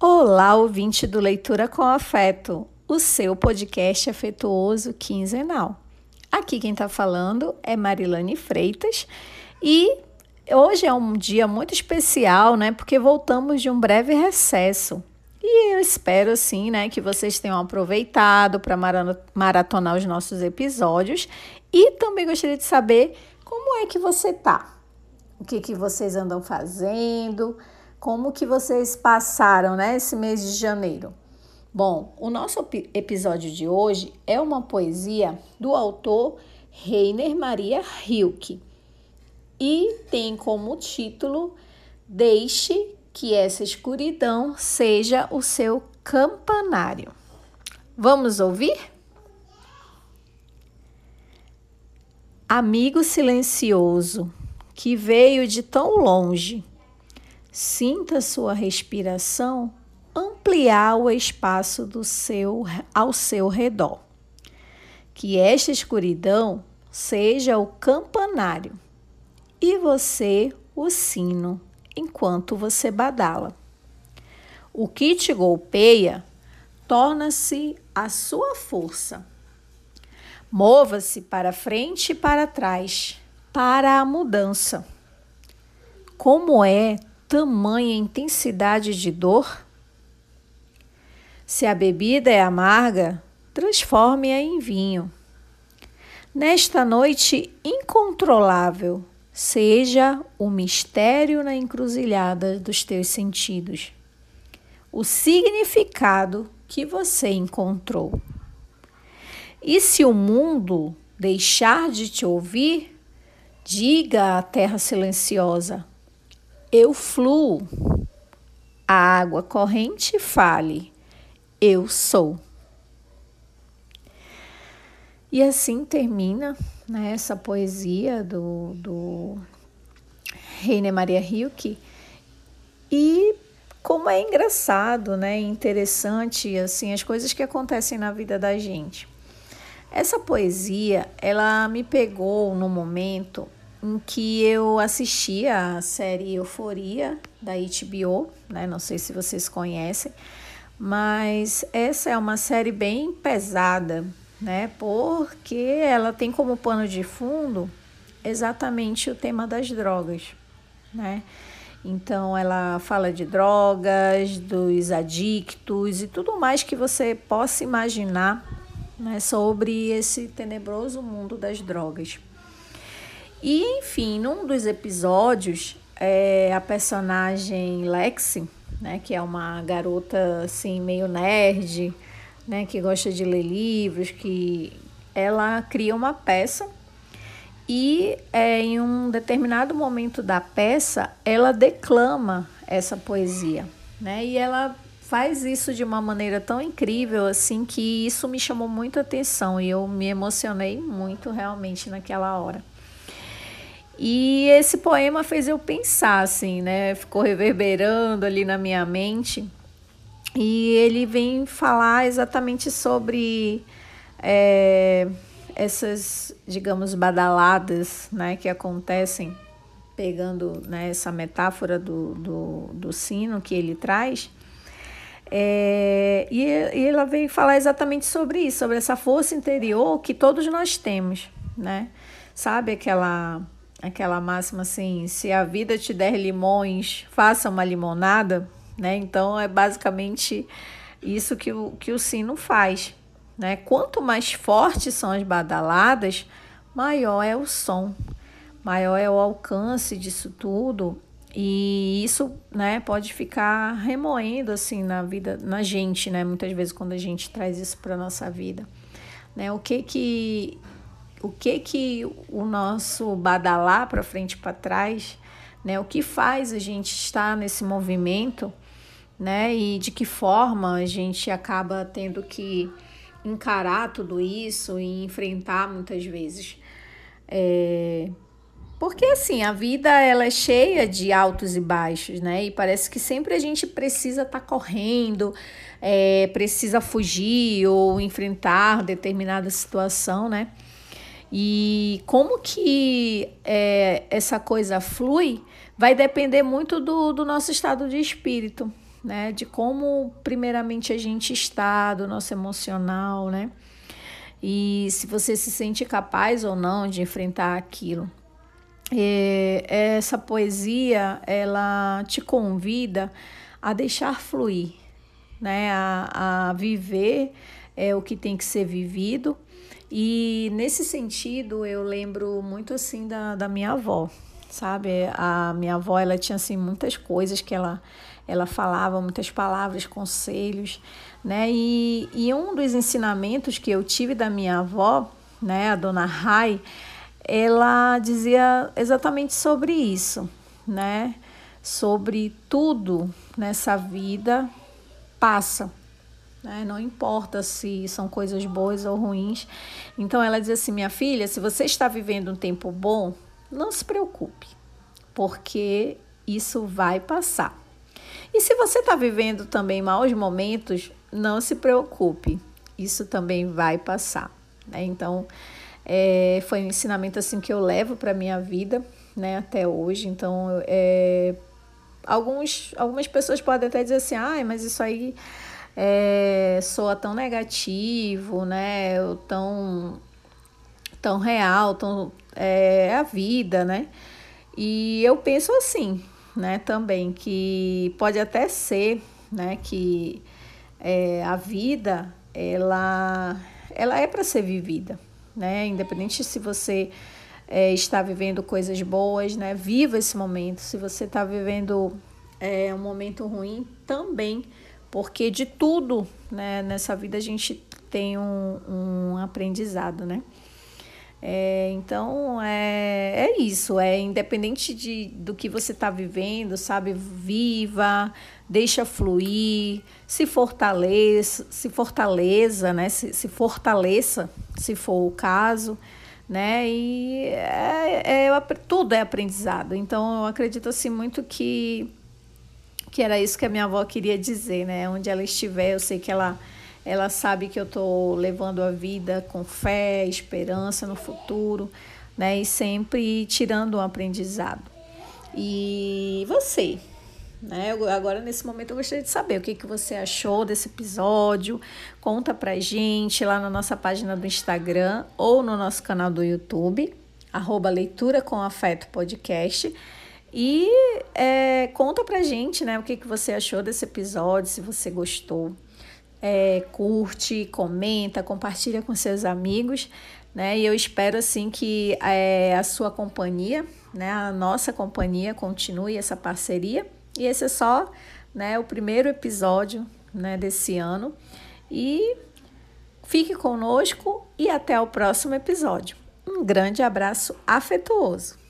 Olá, ouvinte do Leitura com Afeto, o seu podcast afetuoso quinzenal. Aqui quem está falando é Marilane Freitas e hoje é um dia muito especial, né? Porque voltamos de um breve recesso. E eu espero, assim, né, que vocês tenham aproveitado para maratonar os nossos episódios. E também gostaria de saber como é que você tá. O que, que vocês andam fazendo? Como que vocês passaram, né, esse mês de janeiro? Bom, o nosso episódio de hoje é uma poesia do autor Reiner Maria Rilke e tem como título Deixe que essa escuridão seja o seu campanário. Vamos ouvir? Amigo silencioso que veio de tão longe, sinta sua respiração ampliar o espaço do seu ao seu redor. Que esta escuridão seja o campanário e você o sino enquanto você badala. O que te golpeia torna-se a sua força. Mova-se para frente e para trás, para a mudança. Como é tamanha intensidade de dor? Se a bebida é amarga, transforme-a em vinho. Nesta noite incontrolável, seja o mistério na encruzilhada dos teus sentidos, o significado que você encontrou. E se o mundo deixar de te ouvir, diga à terra silenciosa: Eu fluo. A água corrente fale: Eu sou. E assim termina né, essa poesia do, do Reine Maria Rilke. E como é engraçado, né, interessante assim as coisas que acontecem na vida da gente. Essa poesia, ela me pegou no momento em que eu assistia a série Euforia da HBO, né? Não sei se vocês conhecem, mas essa é uma série bem pesada, né? Porque ela tem como pano de fundo exatamente o tema das drogas, né? Então ela fala de drogas, dos adictos e tudo mais que você possa imaginar, né, sobre esse tenebroso mundo das drogas. E enfim, num dos episódios, é, a personagem Lexi, né, que é uma garota assim meio nerd, né, que gosta de ler livros, que ela cria uma peça e é, em um determinado momento da peça ela declama essa poesia, né? E ela faz isso de uma maneira tão incrível assim que isso me chamou muito atenção e eu me emocionei muito realmente naquela hora. E esse poema fez eu pensar assim, né? Ficou reverberando ali na minha mente e ele vem falar exatamente sobre é, essas, digamos, badaladas né, que acontecem, pegando né, essa metáfora do, do, do sino que ele traz. É, e, e ela vem falar exatamente sobre isso, sobre essa força interior que todos nós temos, né? Sabe aquela aquela máxima assim, se a vida te der limões, faça uma limonada, né? Então é basicamente isso que o, que o sino faz. Né? Quanto mais fortes são as badaladas, maior é o som, maior é o alcance disso tudo. E isso, né, pode ficar remoendo assim na vida, na gente, né? Muitas vezes quando a gente traz isso para nossa vida, né? O que que o que que o nosso badalar para frente e para trás, né? O que faz a gente estar nesse movimento? né? E de que forma a gente acaba tendo que encarar tudo isso e enfrentar muitas vezes. É... Porque assim, a vida ela é cheia de altos e baixos, né? E parece que sempre a gente precisa estar tá correndo, é, precisa fugir ou enfrentar determinada situação, né? E como que é, essa coisa flui vai depender muito do, do nosso estado de espírito, né? De como, primeiramente, a gente está, do nosso emocional, né? E se você se sente capaz ou não de enfrentar aquilo. E essa poesia, ela te convida a deixar fluir, né? A, a viver é, o que tem que ser vivido. E nesse sentido, eu lembro muito assim da, da minha avó, sabe? A minha avó, ela tinha assim muitas coisas que ela ela falava, muitas palavras, conselhos, né? E, e um dos ensinamentos que eu tive da minha avó, né, a dona Rai, ela dizia exatamente sobre isso, né? Sobre tudo nessa vida passa, né? Não importa se são coisas boas ou ruins. Então ela dizia assim: minha filha, se você está vivendo um tempo bom, não se preocupe porque isso vai passar. E se você está vivendo também maus momentos, não se preocupe, isso também vai passar. Né? Então, é, foi um ensinamento assim que eu levo para minha vida, né, até hoje. Então, é, alguns, algumas pessoas podem até dizer assim, ah, mas isso aí é, soa tão negativo, né, tão tão real, tão é a vida, né? E eu penso assim, né, também, que pode até ser, né, que é, a vida, ela, ela é para ser vivida, né, independente se você é, está vivendo coisas boas, né, viva esse momento, se você está vivendo é, um momento ruim, também, porque de tudo, né, nessa vida a gente tem um, um aprendizado, né. É, então é, é isso, é independente de, do que você está vivendo, sabe? Viva, deixa fluir, se fortaleça, se fortaleça, né? Se, se fortaleça, se for o caso, né? E é, é, tudo é aprendizado. Então eu acredito assim muito que, que era isso que a minha avó queria dizer, né? Onde ela estiver, eu sei que ela ela sabe que eu estou levando a vida com fé, esperança no futuro, né? E sempre tirando um aprendizado. E você, né? Agora, nesse momento, eu gostaria de saber o que, que você achou desse episódio. Conta pra gente lá na nossa página do Instagram ou no nosso canal do YouTube, arroba Leitura com Afeto Podcast. E é, conta pra gente, né, o que, que você achou desse episódio, se você gostou é, curte, comenta, compartilha com seus amigos, né? E eu espero assim que é, a sua companhia, né, a nossa companhia continue essa parceria. E esse é só, né, o primeiro episódio, né, desse ano. E fique conosco e até o próximo episódio. Um grande abraço afetuoso.